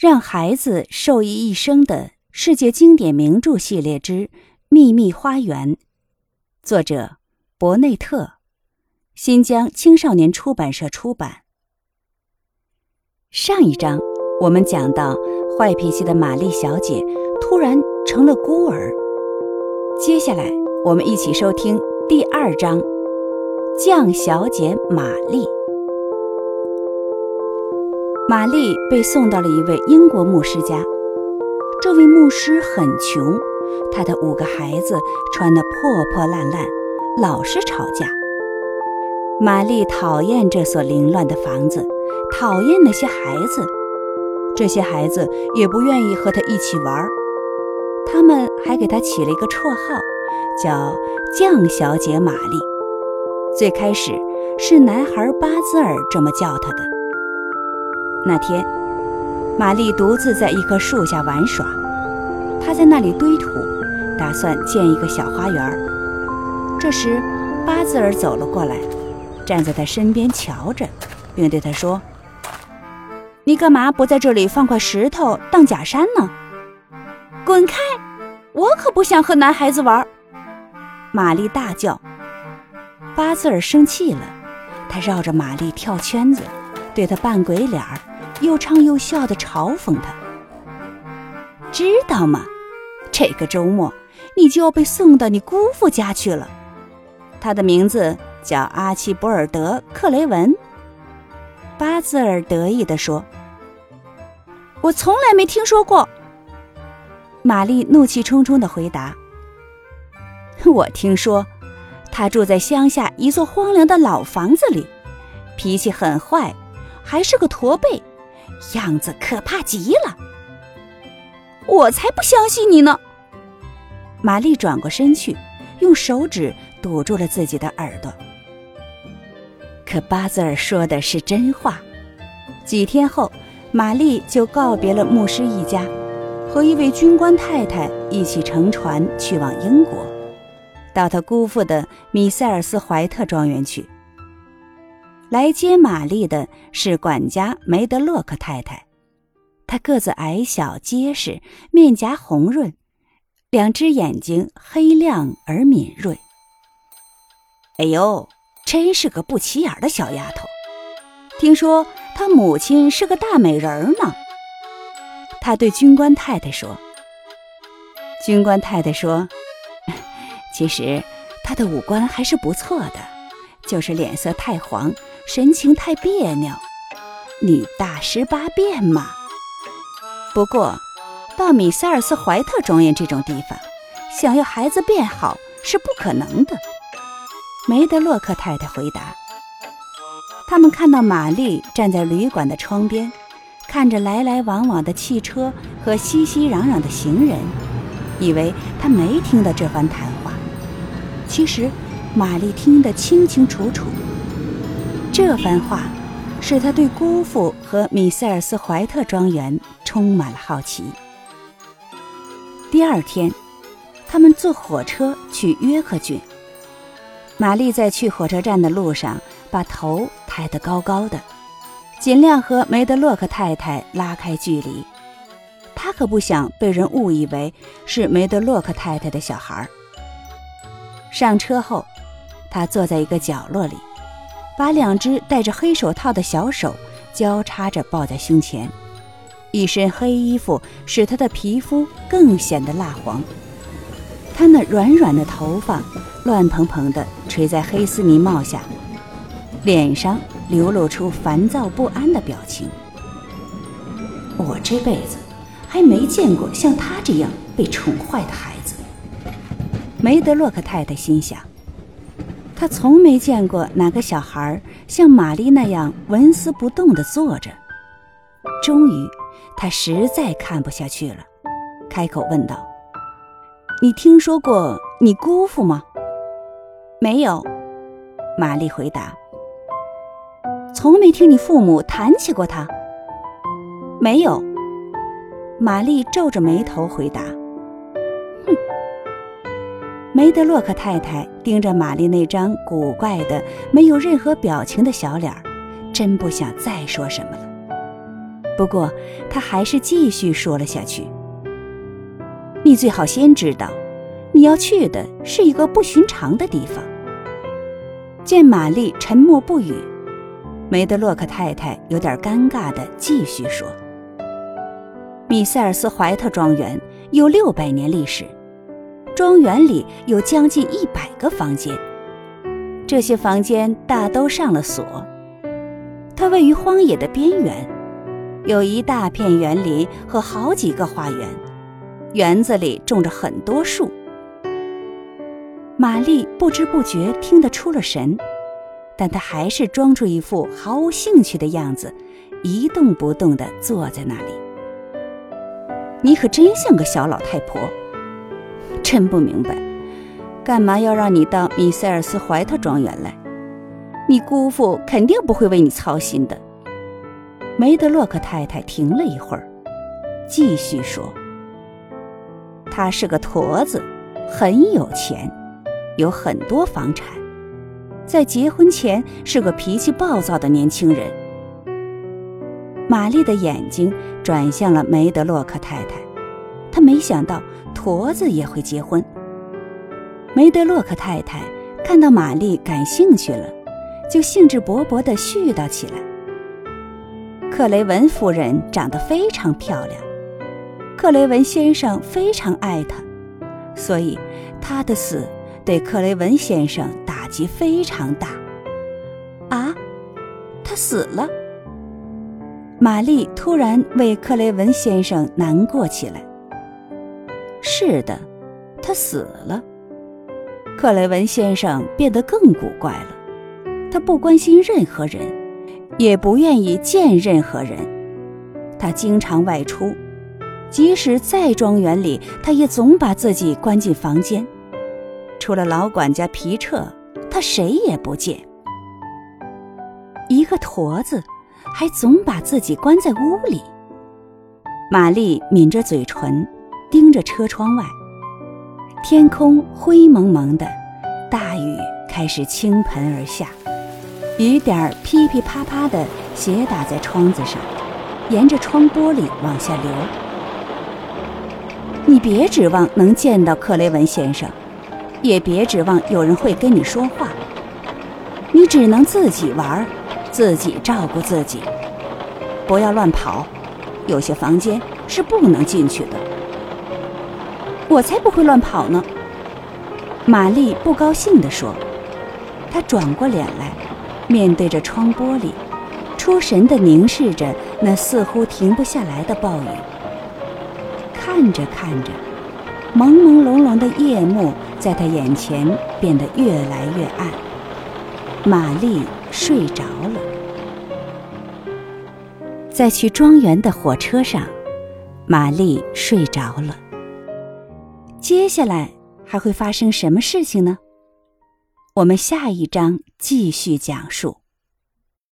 让孩子受益一生的世界经典名著系列之《秘密花园》，作者伯内特，新疆青少年出版社出版。上一章我们讲到，坏脾气的玛丽小姐突然成了孤儿。接下来，我们一起收听第二章：酱小姐玛丽。玛丽被送到了一位英国牧师家。这位牧师很穷，他的五个孩子穿得破破烂烂，老是吵架。玛丽讨厌这所凌乱的房子，讨厌那些孩子，这些孩子也不愿意和她一起玩。他们还给她起了一个绰号，叫“酱小姐玛丽”。最开始是男孩巴兹尔这么叫她的。那天，玛丽独自在一棵树下玩耍。她在那里堆土，打算建一个小花园。这时，巴兹尔走了过来，站在她身边瞧着，并对她说：“你干嘛不在这里放块石头当假山呢？”“滚开！我可不想和男孩子玩。”玛丽大叫。巴兹尔生气了，他绕着玛丽跳圈子，对她扮鬼脸儿。又唱又笑地嘲讽他，知道吗？这个周末你就要被送到你姑父家去了。他的名字叫阿奇博尔德·克雷文。巴兹尔得意地说：“我从来没听说过。”玛丽怒气冲冲地回答：“我听说，他住在乡下一座荒凉的老房子里，脾气很坏，还是个驼背。”样子可怕极了，我才不相信你呢！玛丽转过身去，用手指堵住了自己的耳朵。可巴兹尔说的是真话。几天后，玛丽就告别了牧师一家，和一位军官太太一起乘船去往英国，到他姑父的米塞尔斯怀特庄园去。来接玛丽的是管家梅德洛克太太，她个子矮小结实，面颊红润，两只眼睛黑亮而敏锐。哎呦，真是个不起眼的小丫头！听说她母亲是个大美人呢。他对军官太太说：“军官太太说，其实她的五官还是不错的，就是脸色太黄。”神情太别扭，女大十八变嘛。不过，到米塞尔斯怀特庄园这种地方，想要孩子变好是不可能的。梅德洛克太太回答。他们看到玛丽站在旅馆的窗边，看着来来往往的汽车和熙熙攘攘的行人，以为她没听到这番谈话。其实，玛丽听得清清楚楚。这番话使他对姑父和米塞尔斯怀特庄园充满了好奇。第二天，他们坐火车去约克郡。玛丽在去火车站的路上，把头抬得高高的，尽量和梅德洛克太太拉开距离。她可不想被人误以为是梅德洛克太太的小孩。上车后，她坐在一个角落里。把两只戴着黑手套的小手交叉着抱在胸前，一身黑衣服使他的皮肤更显得蜡黄。他那软软的头发乱蓬蓬地垂在黑丝呢帽下，脸上流露出烦躁不安的表情。我这辈子还没见过像他这样被宠坏的孩子。梅德洛克太太心想。他从没见过哪个小孩像玛丽那样纹丝不动地坐着。终于，他实在看不下去了，开口问道：“你听说过你姑父吗？”“没有。”玛丽回答。“从没听你父母谈起过他？”“没有。”玛丽皱着眉头回答。梅德洛克太太盯着玛丽那张古怪的、没有任何表情的小脸儿，真不想再说什么了。不过，他还是继续说了下去：“你最好先知道，你要去的是一个不寻常的地方。”见玛丽沉默不语，梅德洛克太太有点尴尬的继续说：“米塞尔斯怀特庄园有六百年历史，庄园里有将近一百个房间，这些房间大都上了锁。它位于荒野的边缘。”有一大片园林和好几个花园，园子里种着很多树。玛丽不知不觉听得出了神，但她还是装出一副毫无兴趣的样子，一动不动地坐在那里。你可真像个小老太婆，真不明白，干嘛要让你到米塞尔斯怀特庄园来？你姑父肯定不会为你操心的。梅德洛克太太停了一会儿，继续说：“他是个驼子，很有钱，有很多房产，在结婚前是个脾气暴躁的年轻人。”玛丽的眼睛转向了梅德洛克太太，他没想到驼子也会结婚。梅德洛克太太看到玛丽感兴趣了，就兴致勃勃地絮叨起来。克雷文夫人长得非常漂亮，克雷文先生非常爱她，所以她的死对克雷文先生打击非常大。啊，他死了！玛丽突然为克雷文先生难过起来。是的，他死了。克雷文先生变得更古怪了，他不关心任何人。也不愿意见任何人，他经常外出，即使在庄园里，他也总把自己关进房间，除了老管家皮彻，他谁也不见。一个驼子，还总把自己关在屋里。玛丽抿着嘴唇，盯着车窗外，天空灰蒙蒙的，大雨开始倾盆而下。雨点儿噼噼啪啪地斜打在窗子上，沿着窗玻璃往下流。你别指望能见到克雷文先生，也别指望有人会跟你说话。你只能自己玩，自己照顾自己，不要乱跑。有些房间是不能进去的。我才不会乱跑呢！玛丽不高兴地说。她转过脸来。面对着窗玻璃，出神地凝视着那似乎停不下来的暴雨。看着看着，朦朦胧胧的夜幕在她眼前变得越来越暗。玛丽睡着了。在去庄园的火车上，玛丽睡着了。接下来还会发生什么事情呢？我们下一章继续讲述。